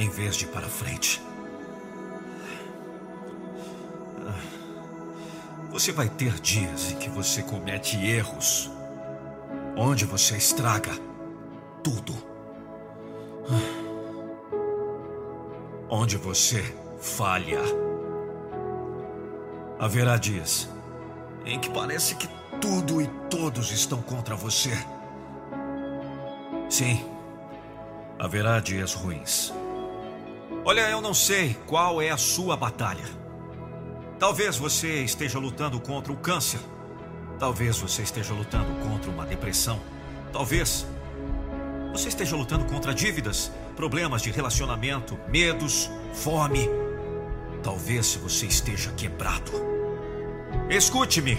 Em vez de para frente. Você vai ter dias em que você comete erros, onde você estraga tudo. Onde você falha. Haverá dias em que parece que tudo e todos estão contra você. Sim, haverá dias ruins. Olha, eu não sei qual é a sua batalha. Talvez você esteja lutando contra o câncer. Talvez você esteja lutando contra uma depressão. Talvez você esteja lutando contra dívidas, problemas de relacionamento, medos, fome. Talvez você esteja quebrado. Escute-me.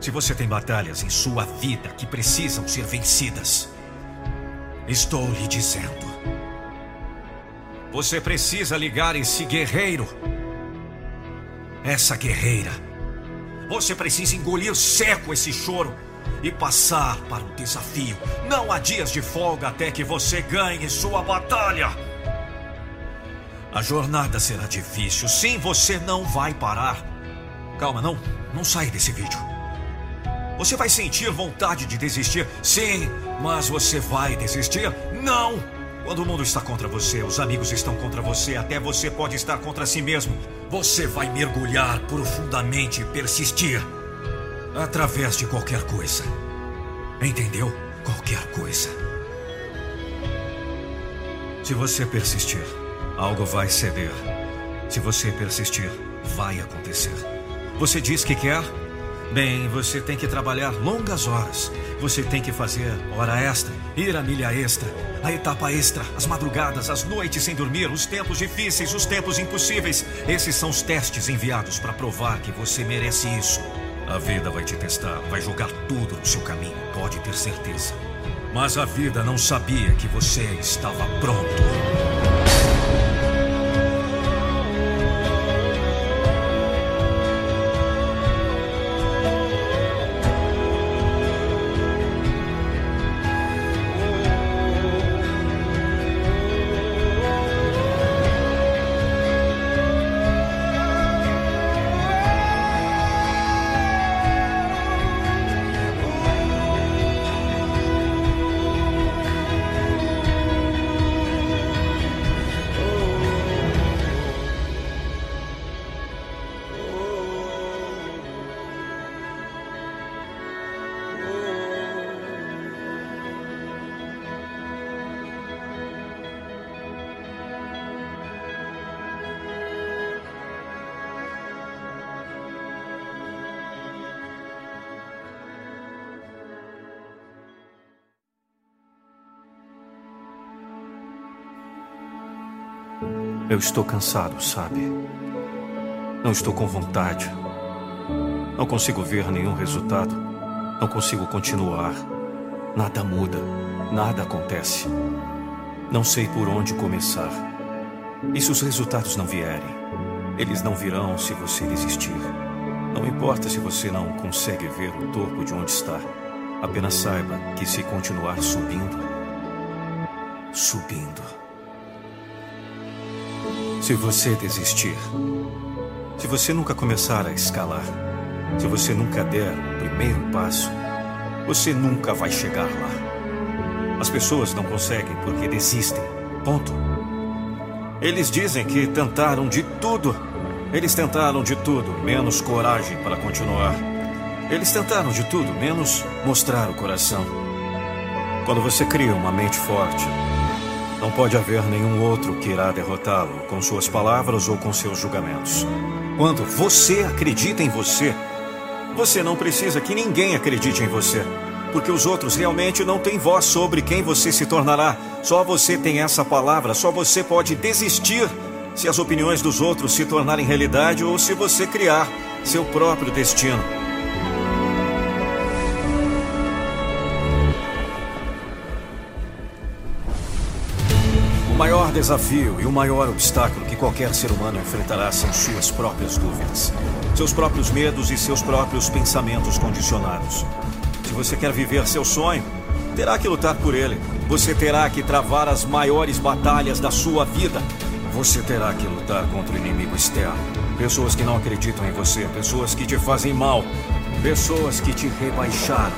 Se você tem batalhas em sua vida que precisam ser vencidas, estou lhe dizendo. Você precisa ligar esse guerreiro essa guerreira. Você precisa engolir seco esse choro e passar para o desafio. Não há dias de folga até que você ganhe sua batalha. A jornada será difícil. Sim, você não vai parar. Calma, não. Não sai desse vídeo. Você vai sentir vontade de desistir? Sim, mas você vai desistir? Não! Quando o mundo está contra você, os amigos estão contra você, até você pode estar contra si mesmo. Você vai mergulhar profundamente e persistir. Através de qualquer coisa. Entendeu? Qualquer coisa. Se você persistir, algo vai ceder. Se você persistir, vai acontecer. Você diz que quer? Bem, você tem que trabalhar longas horas. Você tem que fazer hora extra, ir a milha extra, a etapa extra, as madrugadas, as noites sem dormir, os tempos difíceis, os tempos impossíveis. Esses são os testes enviados para provar que você merece isso. A vida vai te testar, vai jogar tudo no seu caminho, pode ter certeza. Mas a vida não sabia que você estava pronto. Eu estou cansado, sabe? Não estou com vontade. Não consigo ver nenhum resultado. Não consigo continuar. Nada muda. Nada acontece. Não sei por onde começar. E se os resultados não vierem? Eles não virão se você desistir. Não importa se você não consegue ver o topo de onde está. Apenas saiba que se continuar subindo, subindo. Se você desistir, se você nunca começar a escalar, se você nunca der o primeiro passo, você nunca vai chegar lá. As pessoas não conseguem porque desistem. Ponto. Eles dizem que tentaram de tudo. Eles tentaram de tudo, menos coragem para continuar. Eles tentaram de tudo, menos mostrar o coração. Quando você cria uma mente forte, não pode haver nenhum outro que irá derrotá-lo com suas palavras ou com seus julgamentos. Quando você acredita em você, você não precisa que ninguém acredite em você. Porque os outros realmente não têm voz sobre quem você se tornará. Só você tem essa palavra, só você pode desistir se as opiniões dos outros se tornarem realidade ou se você criar seu próprio destino. Maior desafio e o maior obstáculo que qualquer ser humano enfrentará são suas próprias dúvidas, seus próprios medos e seus próprios pensamentos condicionados. Se você quer viver seu sonho, terá que lutar por ele. Você terá que travar as maiores batalhas da sua vida. Você terá que lutar contra o inimigo externo. Pessoas que não acreditam em você, pessoas que te fazem mal, pessoas que te rebaixaram.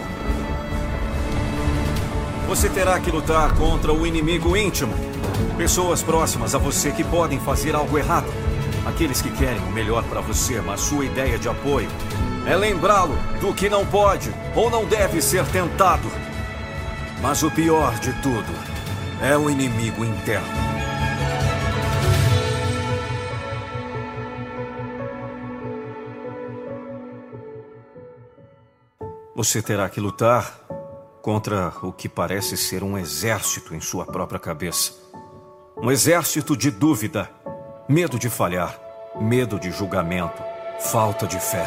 Você terá que lutar contra o inimigo íntimo, pessoas próximas a você que podem fazer algo errado. Aqueles que querem o melhor para você, mas sua ideia de apoio é lembrá-lo do que não pode ou não deve ser tentado. Mas o pior de tudo é o inimigo interno. Você terá que lutar contra o que parece ser um exército em sua própria cabeça. Um exército de dúvida, medo de falhar, medo de julgamento, falta de fé.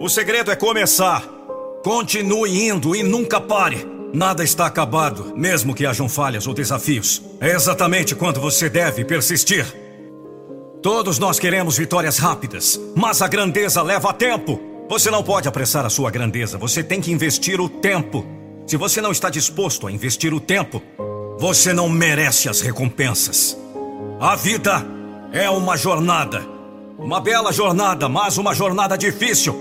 O segredo é começar. Continue indo e nunca pare. Nada está acabado, mesmo que hajam falhas ou desafios. É exatamente quando você deve persistir. Todos nós queremos vitórias rápidas, mas a grandeza leva tempo. Você não pode apressar a sua grandeza, você tem que investir o tempo. Se você não está disposto a investir o tempo, você não merece as recompensas. A vida é uma jornada. Uma bela jornada, mas uma jornada difícil.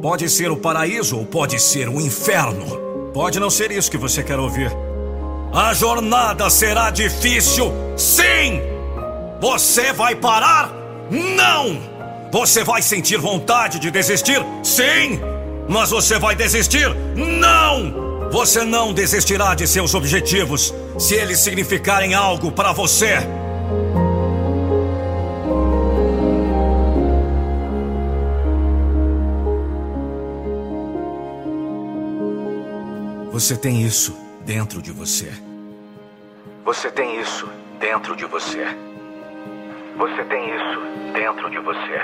Pode ser o paraíso ou pode ser o inferno. Pode não ser isso que você quer ouvir. A jornada será difícil, sim! Você vai parar? Não! Você vai sentir vontade de desistir? Sim! Mas você vai desistir? Não! Você não desistirá de seus objetivos se eles significarem algo para você. Você tem isso dentro de você. Você tem isso dentro de você. Você tem isso dentro de você.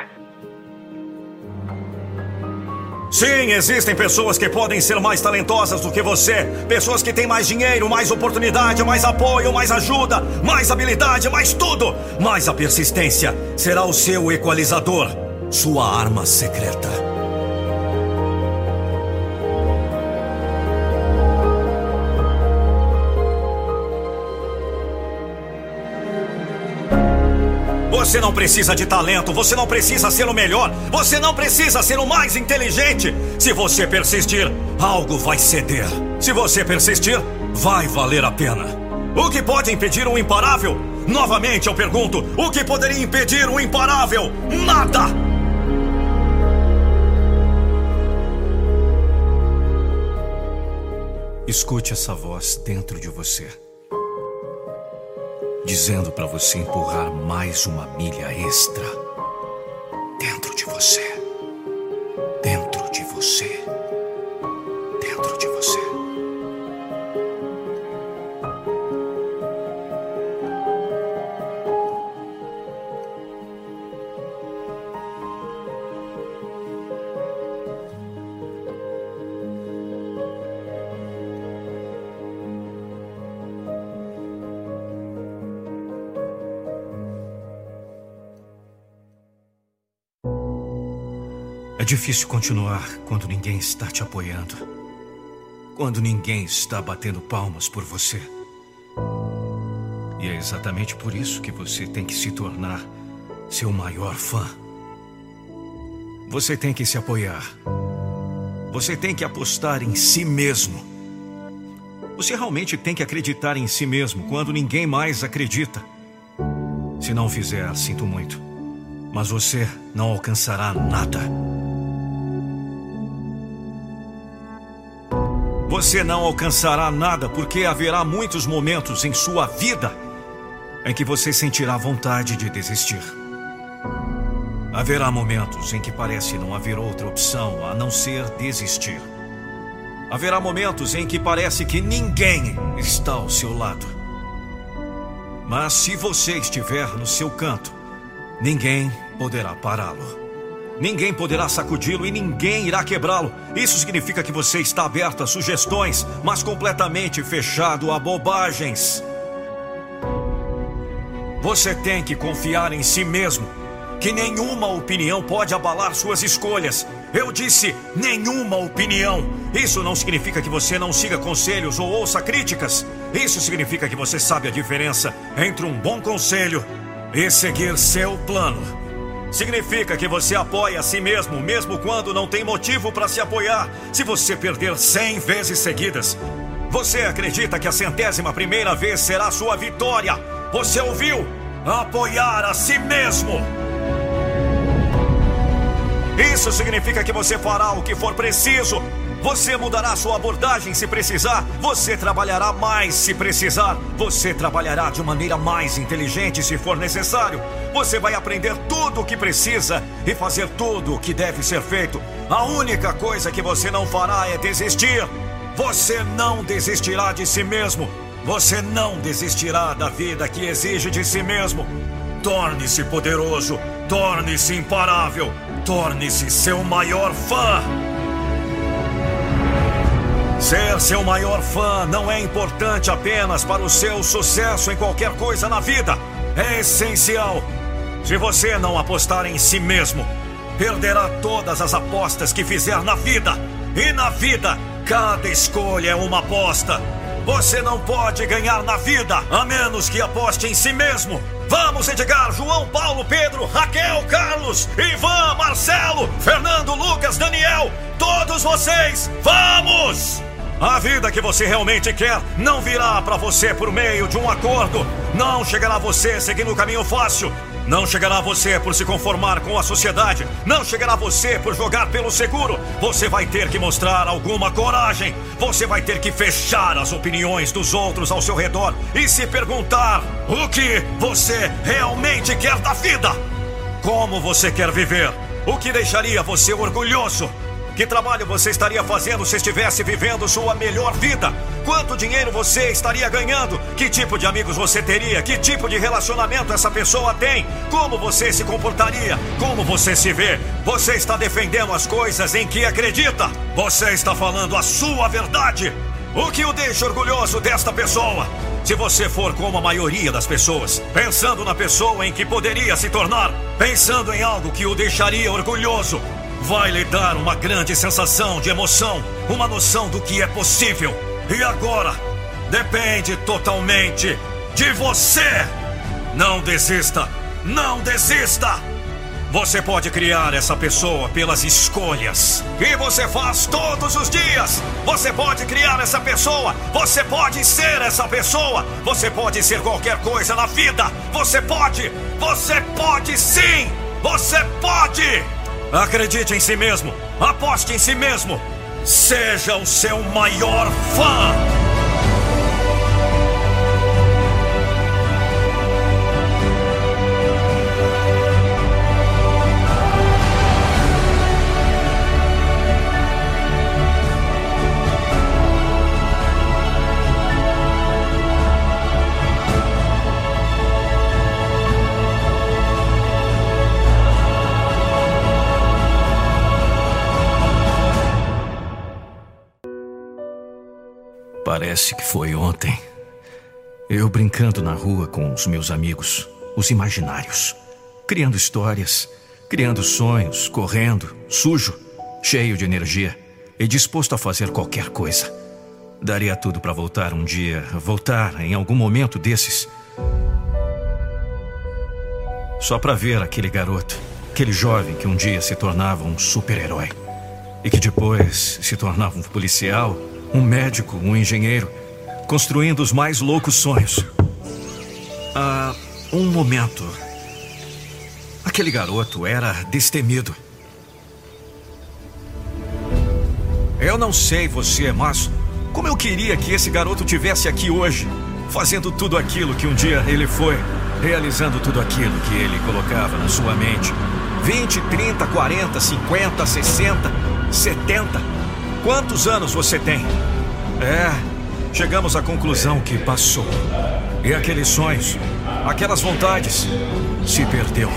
Sim, existem pessoas que podem ser mais talentosas do que você. Pessoas que têm mais dinheiro, mais oportunidade, mais apoio, mais ajuda, mais habilidade, mais tudo. Mas a persistência será o seu equalizador, sua arma secreta. Você não precisa de talento, você não precisa ser o melhor, você não precisa ser o mais inteligente. Se você persistir, algo vai ceder. Se você persistir, vai valer a pena. O que pode impedir o imparável? Novamente eu pergunto: o que poderia impedir o imparável? Nada! Escute essa voz dentro de você dizendo para você empurrar mais uma milha extra dentro de você. Dentro de você. É difícil continuar quando ninguém está te apoiando. Quando ninguém está batendo palmas por você. E é exatamente por isso que você tem que se tornar seu maior fã. Você tem que se apoiar. Você tem que apostar em si mesmo. Você realmente tem que acreditar em si mesmo quando ninguém mais acredita. Se não fizer, sinto muito. Mas você não alcançará nada. Você não alcançará nada porque haverá muitos momentos em sua vida em que você sentirá vontade de desistir. Haverá momentos em que parece não haver outra opção a não ser desistir. Haverá momentos em que parece que ninguém está ao seu lado. Mas se você estiver no seu canto, ninguém poderá pará-lo. Ninguém poderá sacudi-lo e ninguém irá quebrá-lo. Isso significa que você está aberto a sugestões, mas completamente fechado a bobagens. Você tem que confiar em si mesmo, que nenhuma opinião pode abalar suas escolhas. Eu disse nenhuma opinião. Isso não significa que você não siga conselhos ou ouça críticas. Isso significa que você sabe a diferença entre um bom conselho e seguir seu plano. Significa que você apoia a si mesmo, mesmo quando não tem motivo para se apoiar. Se você perder 100 vezes seguidas, você acredita que a centésima primeira vez será sua vitória. Você ouviu? Apoiar a si mesmo. Isso significa que você fará o que for preciso você mudará sua abordagem se precisar. Você trabalhará mais se precisar. Você trabalhará de maneira mais inteligente se for necessário. Você vai aprender tudo o que precisa e fazer tudo o que deve ser feito. A única coisa que você não fará é desistir. Você não desistirá de si mesmo. Você não desistirá da vida que exige de si mesmo. Torne-se poderoso. Torne-se imparável. Torne-se seu maior fã. Ser seu maior fã não é importante apenas para o seu sucesso em qualquer coisa na vida. É essencial. Se você não apostar em si mesmo, perderá todas as apostas que fizer na vida. E na vida, cada escolha é uma aposta. Você não pode ganhar na vida a menos que aposte em si mesmo. Vamos, Edgar, João, Paulo, Pedro, Raquel, Carlos, Ivan, Marcelo, Fernando, Lucas, Daniel, todos vocês, vamos! A vida que você realmente quer não virá para você por meio de um acordo. Não chegará a você seguindo o caminho fácil. Não chegará a você por se conformar com a sociedade. Não chegará a você por jogar pelo seguro. Você vai ter que mostrar alguma coragem. Você vai ter que fechar as opiniões dos outros ao seu redor e se perguntar o que você realmente quer da vida. Como você quer viver? O que deixaria você orgulhoso? Que trabalho você estaria fazendo se estivesse vivendo sua melhor vida? Quanto dinheiro você estaria ganhando? Que tipo de amigos você teria? Que tipo de relacionamento essa pessoa tem? Como você se comportaria? Como você se vê? Você está defendendo as coisas em que acredita? Você está falando a sua verdade? O que o deixa orgulhoso desta pessoa? Se você for como a maioria das pessoas, pensando na pessoa em que poderia se tornar, pensando em algo que o deixaria orgulhoso, vai lhe dar uma grande sensação de emoção, uma noção do que é possível. E agora, depende totalmente de você. Não desista, não desista. Você pode criar essa pessoa pelas escolhas que você faz todos os dias. Você pode criar essa pessoa. Você pode ser essa pessoa. Você pode ser qualquer coisa na vida. Você pode. Você pode sim. Você pode. Acredite em si mesmo. Aposte em si mesmo. Seja o seu maior fã. Parece que foi ontem. Eu brincando na rua com os meus amigos, os imaginários, criando histórias, criando sonhos, correndo, sujo, cheio de energia e disposto a fazer qualquer coisa. Daria tudo para voltar um dia, voltar em algum momento desses. Só para ver aquele garoto, aquele jovem que um dia se tornava um super-herói e que depois se tornava um policial um médico, um engenheiro, construindo os mais loucos sonhos. Ah, um momento. Aquele garoto era destemido. Eu não sei você, mas como eu queria que esse garoto tivesse aqui hoje, fazendo tudo aquilo que um dia ele foi, realizando tudo aquilo que ele colocava na sua mente. 20, 30, 40, 50, 60, 70. Quantos anos você tem? É, chegamos à conclusão que passou. E aqueles sonhos, aquelas vontades, se perdeu.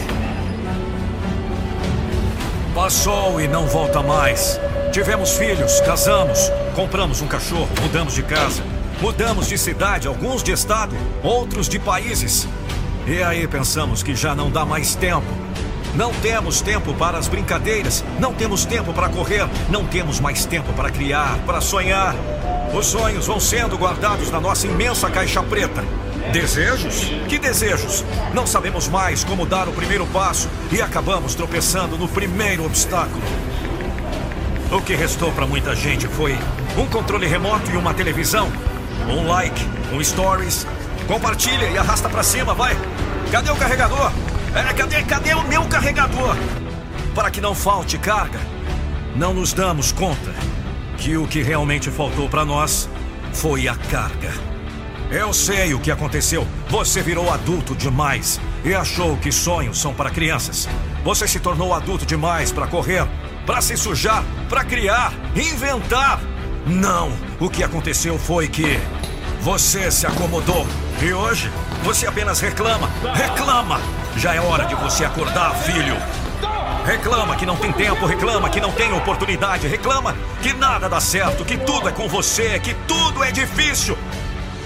Passou e não volta mais. Tivemos filhos, casamos, compramos um cachorro, mudamos de casa, mudamos de cidade, alguns de estado, outros de países. E aí pensamos que já não dá mais tempo. Não temos tempo para as brincadeiras, não temos tempo para correr, não temos mais tempo para criar, para sonhar. Os sonhos vão sendo guardados na nossa imensa caixa preta. Desejos? Que desejos? Não sabemos mais como dar o primeiro passo e acabamos tropeçando no primeiro obstáculo. O que restou para muita gente foi um controle remoto e uma televisão, um like, um stories. Compartilha e arrasta para cima, vai. Cadê o carregador? É, cadê, cadê o meu carregador? Para que não falte carga, não nos damos conta que o que realmente faltou para nós foi a carga. Eu sei o que aconteceu. Você virou adulto demais e achou que sonhos são para crianças. Você se tornou adulto demais para correr, para se sujar, para criar, inventar. Não, o que aconteceu foi que você se acomodou e hoje você apenas reclama, reclama. Já é hora de você acordar, filho. Reclama que não tem tempo, reclama que não tem oportunidade, reclama que nada dá certo, que tudo é com você, que tudo é difícil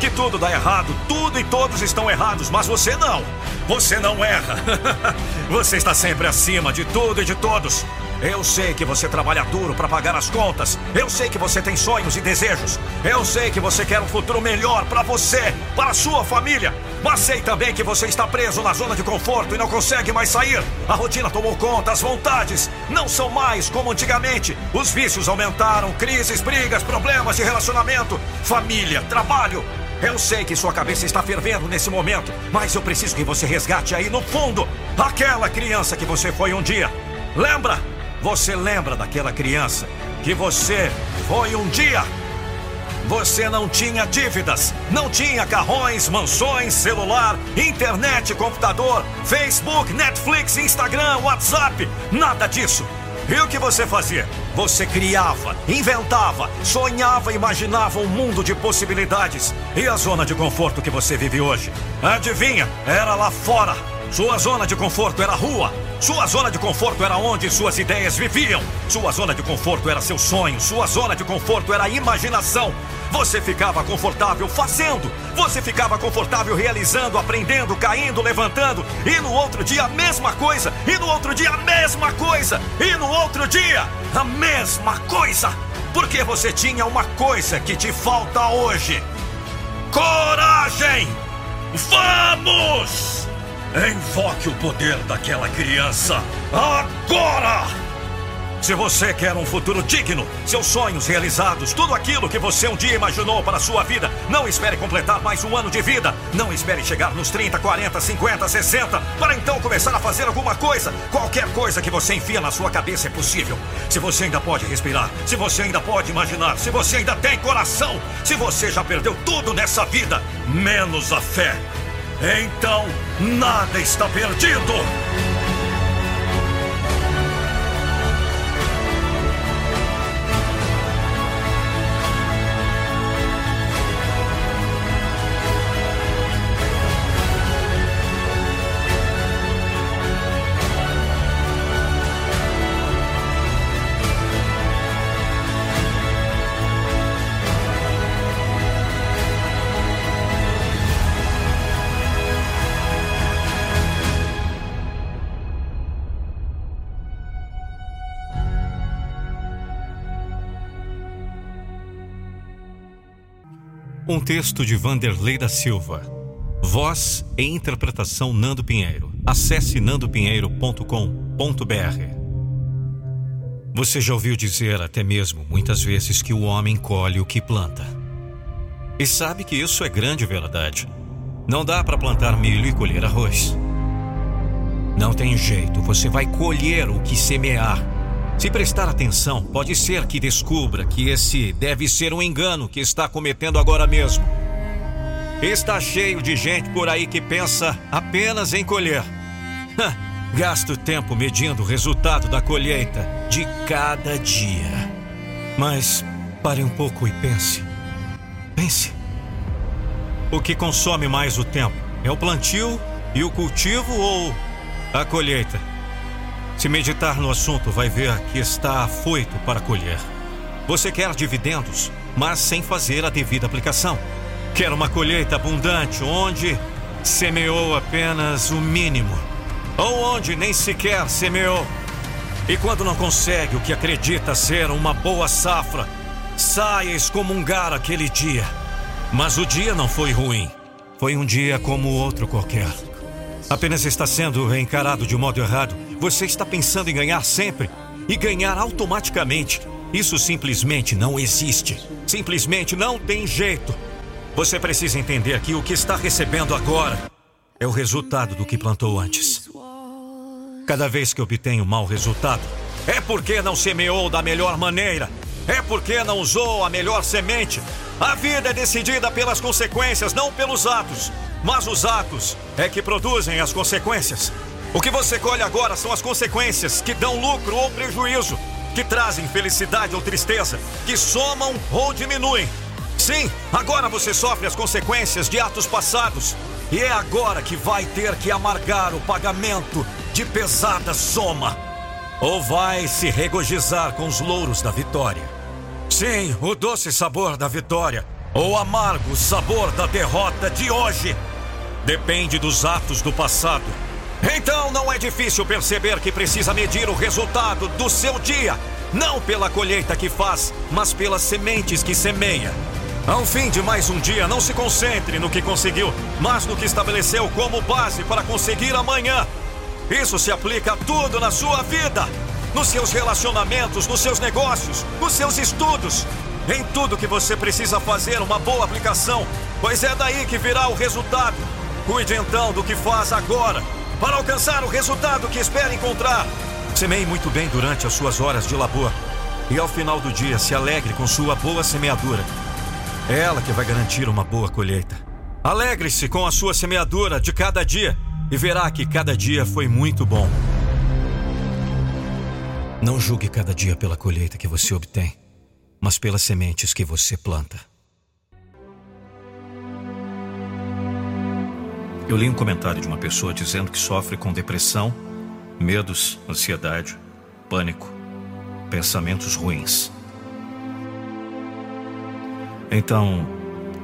que tudo dá errado, tudo e todos estão errados, mas você não. Você não erra. você está sempre acima de tudo e de todos. Eu sei que você trabalha duro para pagar as contas. Eu sei que você tem sonhos e desejos. Eu sei que você quer um futuro melhor para você, para sua família. Mas sei também que você está preso na zona de conforto e não consegue mais sair. A rotina tomou conta, as vontades não são mais como antigamente. Os vícios aumentaram, crises, brigas, problemas de relacionamento, família, trabalho. Eu sei que sua cabeça está fervendo nesse momento, mas eu preciso que você resgate aí no fundo aquela criança que você foi um dia. Lembra? Você lembra daquela criança que você foi um dia? Você não tinha dívidas, não tinha carrões, mansões, celular, internet, computador, Facebook, Netflix, Instagram, WhatsApp, nada disso. E o que você fazia? Você criava, inventava, sonhava, imaginava um mundo de possibilidades. E a zona de conforto que você vive hoje? Adivinha? Era lá fora. Sua zona de conforto era a rua. Sua zona de conforto era onde suas ideias viviam. Sua zona de conforto era seu sonho. Sua zona de conforto era a imaginação. Você ficava confortável fazendo. Você ficava confortável realizando, aprendendo, caindo, levantando. E no outro dia a mesma coisa. E no outro dia a mesma coisa. E no outro dia a mesma coisa. Porque você tinha uma coisa que te falta hoje: coragem! Vamos! Invoque o poder daquela criança agora! Se você quer um futuro digno, seus sonhos realizados, tudo aquilo que você um dia imaginou para a sua vida, não espere completar mais um ano de vida. Não espere chegar nos 30, 40, 50, 60 para então começar a fazer alguma coisa. Qualquer coisa que você enfia na sua cabeça é possível. Se você ainda pode respirar, se você ainda pode imaginar, se você ainda tem coração, se você já perdeu tudo nessa vida, menos a fé. Então, nada está perdido. Texto de Vanderlei da Silva. Voz e interpretação Nando Pinheiro. Acesse nandopinheiro.com.br. Você já ouviu dizer até mesmo muitas vezes que o homem colhe o que planta. E sabe que isso é grande verdade. Não dá para plantar milho e colher arroz. Não tem jeito, você vai colher o que semear. Se prestar atenção, pode ser que descubra que esse deve ser um engano que está cometendo agora mesmo. Está cheio de gente por aí que pensa apenas em colher. Gasto tempo medindo o resultado da colheita de cada dia. Mas pare um pouco e pense. Pense. O que consome mais o tempo? É o plantio e o cultivo ou a colheita? Se meditar no assunto, vai ver que está afoito para colher. Você quer dividendos, mas sem fazer a devida aplicação. Quer uma colheita abundante onde semeou apenas o mínimo, ou onde nem sequer semeou. E quando não consegue o que acredita ser uma boa safra, saia excomungar aquele dia. Mas o dia não foi ruim. Foi um dia como outro qualquer. Apenas está sendo encarado de modo errado. Você está pensando em ganhar sempre e ganhar automaticamente. Isso simplesmente não existe. Simplesmente não tem jeito. Você precisa entender que o que está recebendo agora é o resultado do que plantou antes. Cada vez que obtenho mau resultado, é porque não semeou da melhor maneira. É porque não usou a melhor semente. A vida é decidida pelas consequências, não pelos atos. Mas os atos é que produzem as consequências. O que você colhe agora são as consequências que dão lucro ou prejuízo que trazem felicidade ou tristeza, que somam ou diminuem. Sim, agora você sofre as consequências de atos passados. E é agora que vai ter que amargar o pagamento de pesada soma. Ou vai se regozijar com os louros da vitória. Sim, o doce sabor da vitória. Ou amargo sabor da derrota de hoje. Depende dos atos do passado então não é difícil perceber que precisa medir o resultado do seu dia, não pela colheita que faz, mas pelas sementes que semeia. Ao fim de mais um dia, não se concentre no que conseguiu, mas no que estabeleceu como base para conseguir amanhã. Isso se aplica a tudo na sua vida, nos seus relacionamentos, nos seus negócios, nos seus estudos, em tudo que você precisa fazer uma boa aplicação, pois é daí que virá o resultado. Cuide então do que faz agora para alcançar o resultado que espera encontrar. Semeie muito bem durante as suas horas de labor e ao final do dia se alegre com sua boa semeadura. É ela que vai garantir uma boa colheita. Alegre-se com a sua semeadura de cada dia e verá que cada dia foi muito bom. Não julgue cada dia pela colheita que você obtém, mas pelas sementes que você planta. Eu li um comentário de uma pessoa dizendo que sofre com depressão, medos, ansiedade, pânico, pensamentos ruins. Então,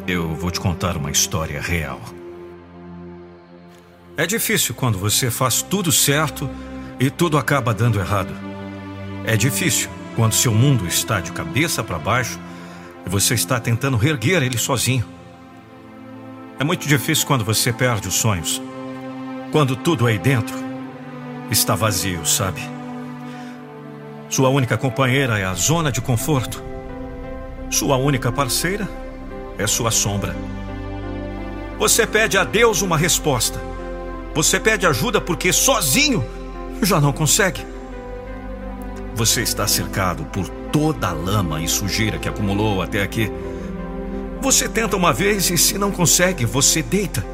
eu vou te contar uma história real. É difícil quando você faz tudo certo e tudo acaba dando errado. É difícil quando seu mundo está de cabeça para baixo e você está tentando reerguer ele sozinho. É muito difícil quando você perde os sonhos. Quando tudo aí dentro está vazio, sabe? Sua única companheira é a zona de conforto. Sua única parceira é sua sombra. Você pede a Deus uma resposta. Você pede ajuda porque sozinho já não consegue. Você está cercado por toda a lama e sujeira que acumulou até aqui. Você tenta uma vez e, se não consegue, você deita.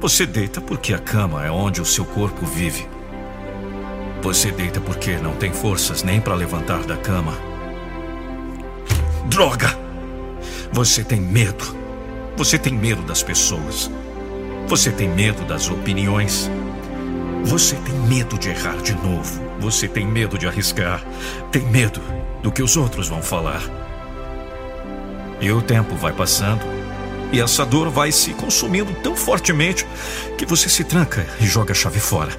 Você deita porque a cama é onde o seu corpo vive. Você deita porque não tem forças nem para levantar da cama. Droga! Você tem medo. Você tem medo das pessoas. Você tem medo das opiniões. Você tem medo de errar de novo. Você tem medo de arriscar. Tem medo do que os outros vão falar. E o tempo vai passando e essa dor vai se consumindo tão fortemente que você se tranca e joga a chave fora.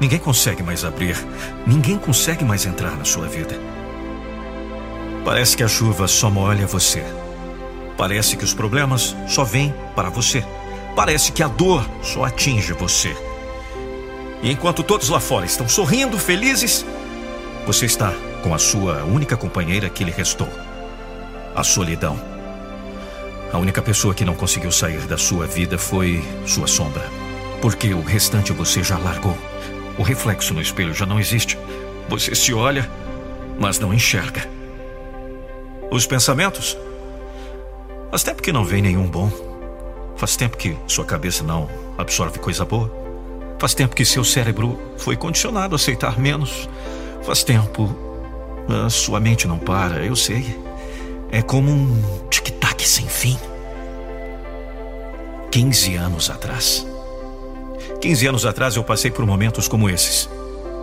Ninguém consegue mais abrir, ninguém consegue mais entrar na sua vida. Parece que a chuva só molha você. Parece que os problemas só vêm para você. Parece que a dor só atinge você. E enquanto todos lá fora estão sorrindo, felizes, você está com a sua única companheira que lhe restou a solidão. A única pessoa que não conseguiu sair da sua vida foi sua sombra. Porque o restante você já largou. O reflexo no espelho já não existe. Você se olha, mas não enxerga. Os pensamentos? Faz tempo que não vem nenhum bom. Faz tempo que sua cabeça não absorve coisa boa. Faz tempo que seu cérebro foi condicionado a aceitar menos. Faz tempo. A sua mente não para, eu sei. É como um tic-tac sem fim. 15 anos atrás. 15 anos atrás eu passei por momentos como esses.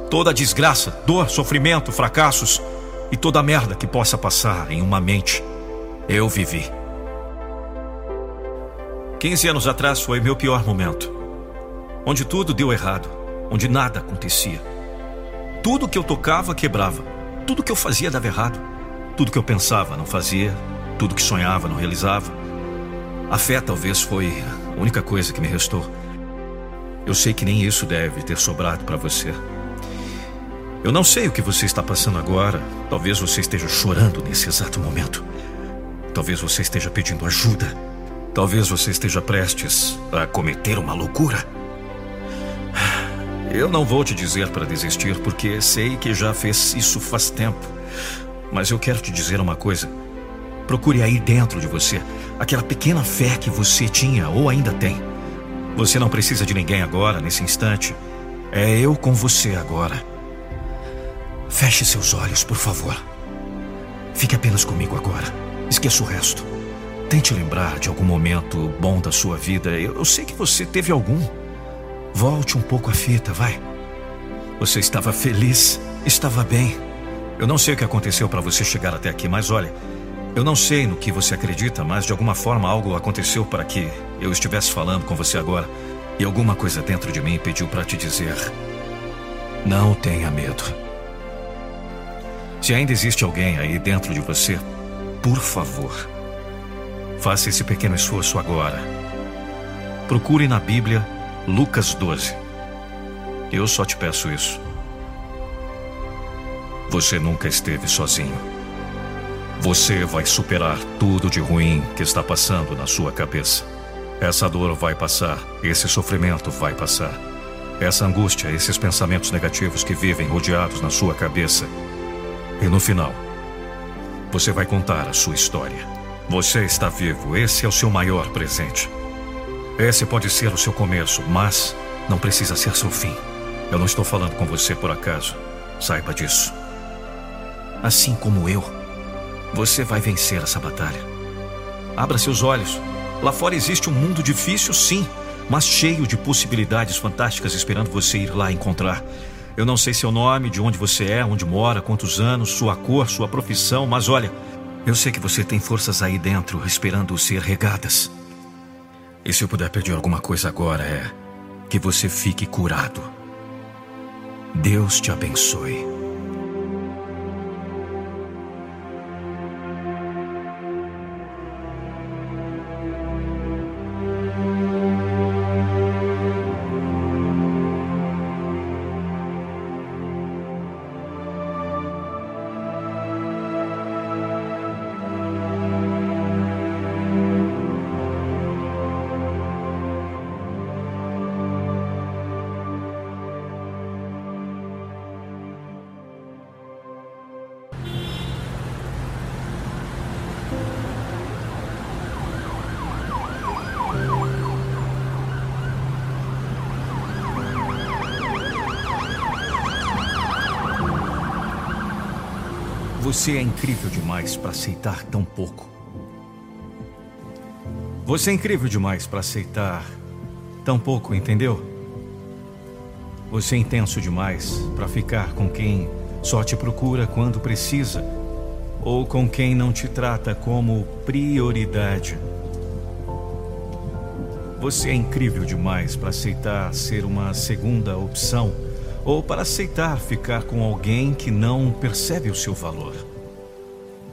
Toda a desgraça, dor, sofrimento, fracassos e toda a merda que possa passar em uma mente, eu vivi. 15 anos atrás foi meu pior momento. Onde tudo deu errado, onde nada acontecia. Tudo que eu tocava quebrava, tudo que eu fazia dava errado, tudo que eu pensava não fazia, tudo que sonhava não realizava. A fé talvez foi a única coisa que me restou. Eu sei que nem isso deve ter sobrado para você. Eu não sei o que você está passando agora. Talvez você esteja chorando nesse exato momento. Talvez você esteja pedindo ajuda. Talvez você esteja prestes a cometer uma loucura. Eu não vou te dizer para desistir, porque sei que já fez isso faz tempo. Mas eu quero te dizer uma coisa. Procure aí dentro de você aquela pequena fé que você tinha ou ainda tem. Você não precisa de ninguém agora, nesse instante. É eu com você agora. Feche seus olhos, por favor. Fique apenas comigo agora. Esqueça o resto. Tente lembrar de algum momento bom da sua vida. Eu, sei que você teve algum. Volte um pouco a fita, vai. Você estava feliz, estava bem. Eu não sei o que aconteceu para você chegar até aqui, mas olha, eu não sei no que você acredita, mas de alguma forma algo aconteceu para que eu estivesse falando com você agora. E alguma coisa dentro de mim pediu para te dizer: não tenha medo. Se ainda existe alguém aí dentro de você, por favor, Faça esse pequeno esforço agora. Procure na Bíblia Lucas 12. Eu só te peço isso. Você nunca esteve sozinho. Você vai superar tudo de ruim que está passando na sua cabeça. Essa dor vai passar, esse sofrimento vai passar. Essa angústia, esses pensamentos negativos que vivem rodeados na sua cabeça. E no final, você vai contar a sua história. Você está vivo, esse é o seu maior presente. Esse pode ser o seu começo, mas não precisa ser seu fim. Eu não estou falando com você por acaso. Saiba disso. Assim como eu, você vai vencer essa batalha. Abra seus olhos. Lá fora existe um mundo difícil, sim, mas cheio de possibilidades fantásticas esperando você ir lá encontrar. Eu não sei seu nome, de onde você é, onde mora, quantos anos, sua cor, sua profissão, mas olha, eu sei que você tem forças aí dentro esperando ser regadas. E se eu puder pedir alguma coisa agora é que você fique curado. Deus te abençoe. Você é incrível demais para aceitar tão pouco. Você é incrível demais para aceitar tão pouco, entendeu? Você é intenso demais para ficar com quem só te procura quando precisa ou com quem não te trata como prioridade. Você é incrível demais para aceitar ser uma segunda opção ou para aceitar ficar com alguém que não percebe o seu valor.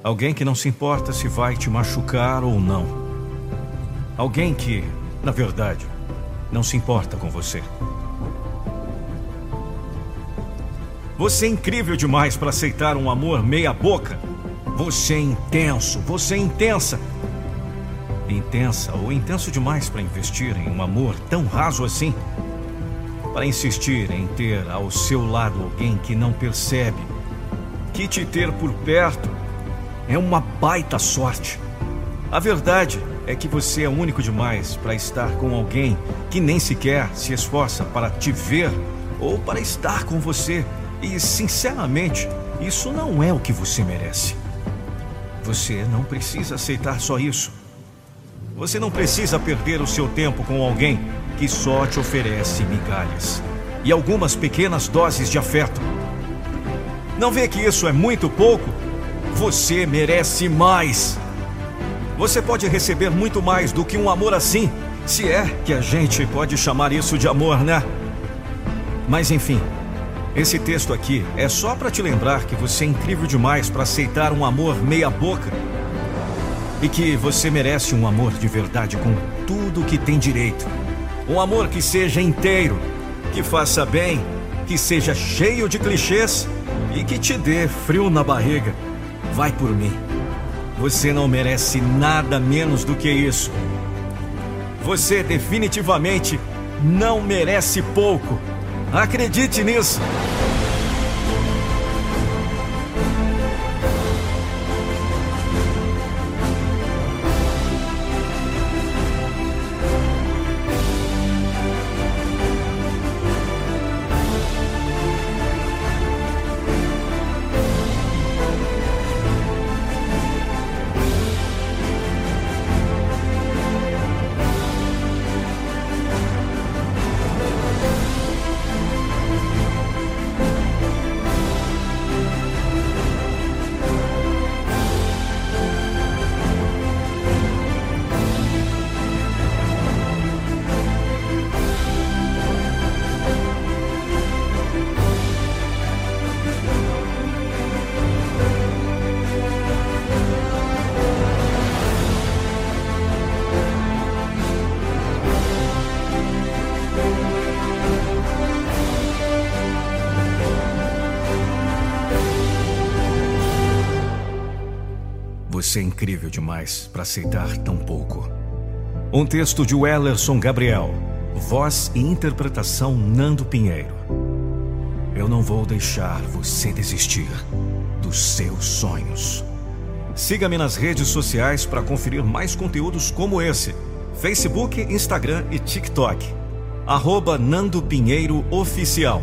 Alguém que não se importa se vai te machucar ou não. Alguém que, na verdade, não se importa com você. Você é incrível demais para aceitar um amor meia-boca. Você é intenso, você é intensa. Intensa ou intenso demais para investir em um amor tão raso assim para insistir em ter ao seu lado alguém que não percebe que te ter por perto é uma baita sorte. A verdade é que você é único demais para estar com alguém que nem sequer se esforça para te ver ou para estar com você. E, sinceramente, isso não é o que você merece. Você não precisa aceitar só isso. Você não precisa perder o seu tempo com alguém que só te oferece migalhas e algumas pequenas doses de afeto. Não vê que isso é muito pouco? Você merece mais. Você pode receber muito mais do que um amor assim, se é que a gente pode chamar isso de amor, né? Mas enfim, esse texto aqui é só para te lembrar que você é incrível demais para aceitar um amor meia-boca e que você merece um amor de verdade com tudo que tem direito. Um amor que seja inteiro, que faça bem, que seja cheio de clichês e que te dê frio na barriga. Vai por mim. Você não merece nada menos do que isso. Você definitivamente não merece pouco. Acredite nisso. É incrível demais para aceitar tão pouco. Um texto de Wellerson Gabriel. Voz e interpretação Nando Pinheiro. Eu não vou deixar você desistir dos seus sonhos. Siga-me nas redes sociais para conferir mais conteúdos como esse: Facebook, Instagram e TikTok. Arroba Nando Pinheiro Oficial.